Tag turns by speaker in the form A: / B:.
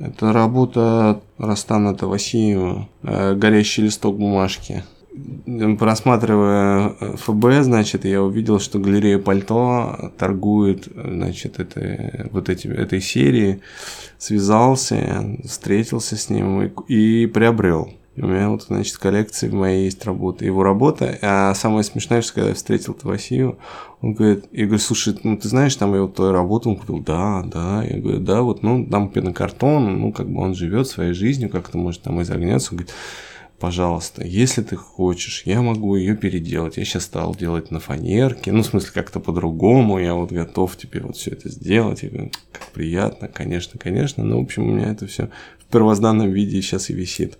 A: Это работа Растана Тавасиева э, «Горящий листок бумажки». Просматривая э, ФБ, значит, я увидел, что галерея пальто торгует, значит, это, вот эти, этой серии, связался, встретился с ним и, и приобрел. У меня вот, значит, коллекции в моей есть работа. Его работа. А самое смешное, что когда я встретил Тавасию, он говорит, я говорю, слушай, ну ты знаешь, там его твою работу? Он говорил, да, да. Я говорю, да, вот, ну, там пенокартон, ну, как бы он живет своей жизнью, как-то может там изогнется. Он говорит, пожалуйста, если ты хочешь, я могу ее переделать. Я сейчас стал делать на фанерке, ну, в смысле, как-то по-другому, я вот готов тебе вот все это сделать. Я говорю, как приятно, конечно, конечно, но, в общем, у меня это все в первозданном виде сейчас и висит.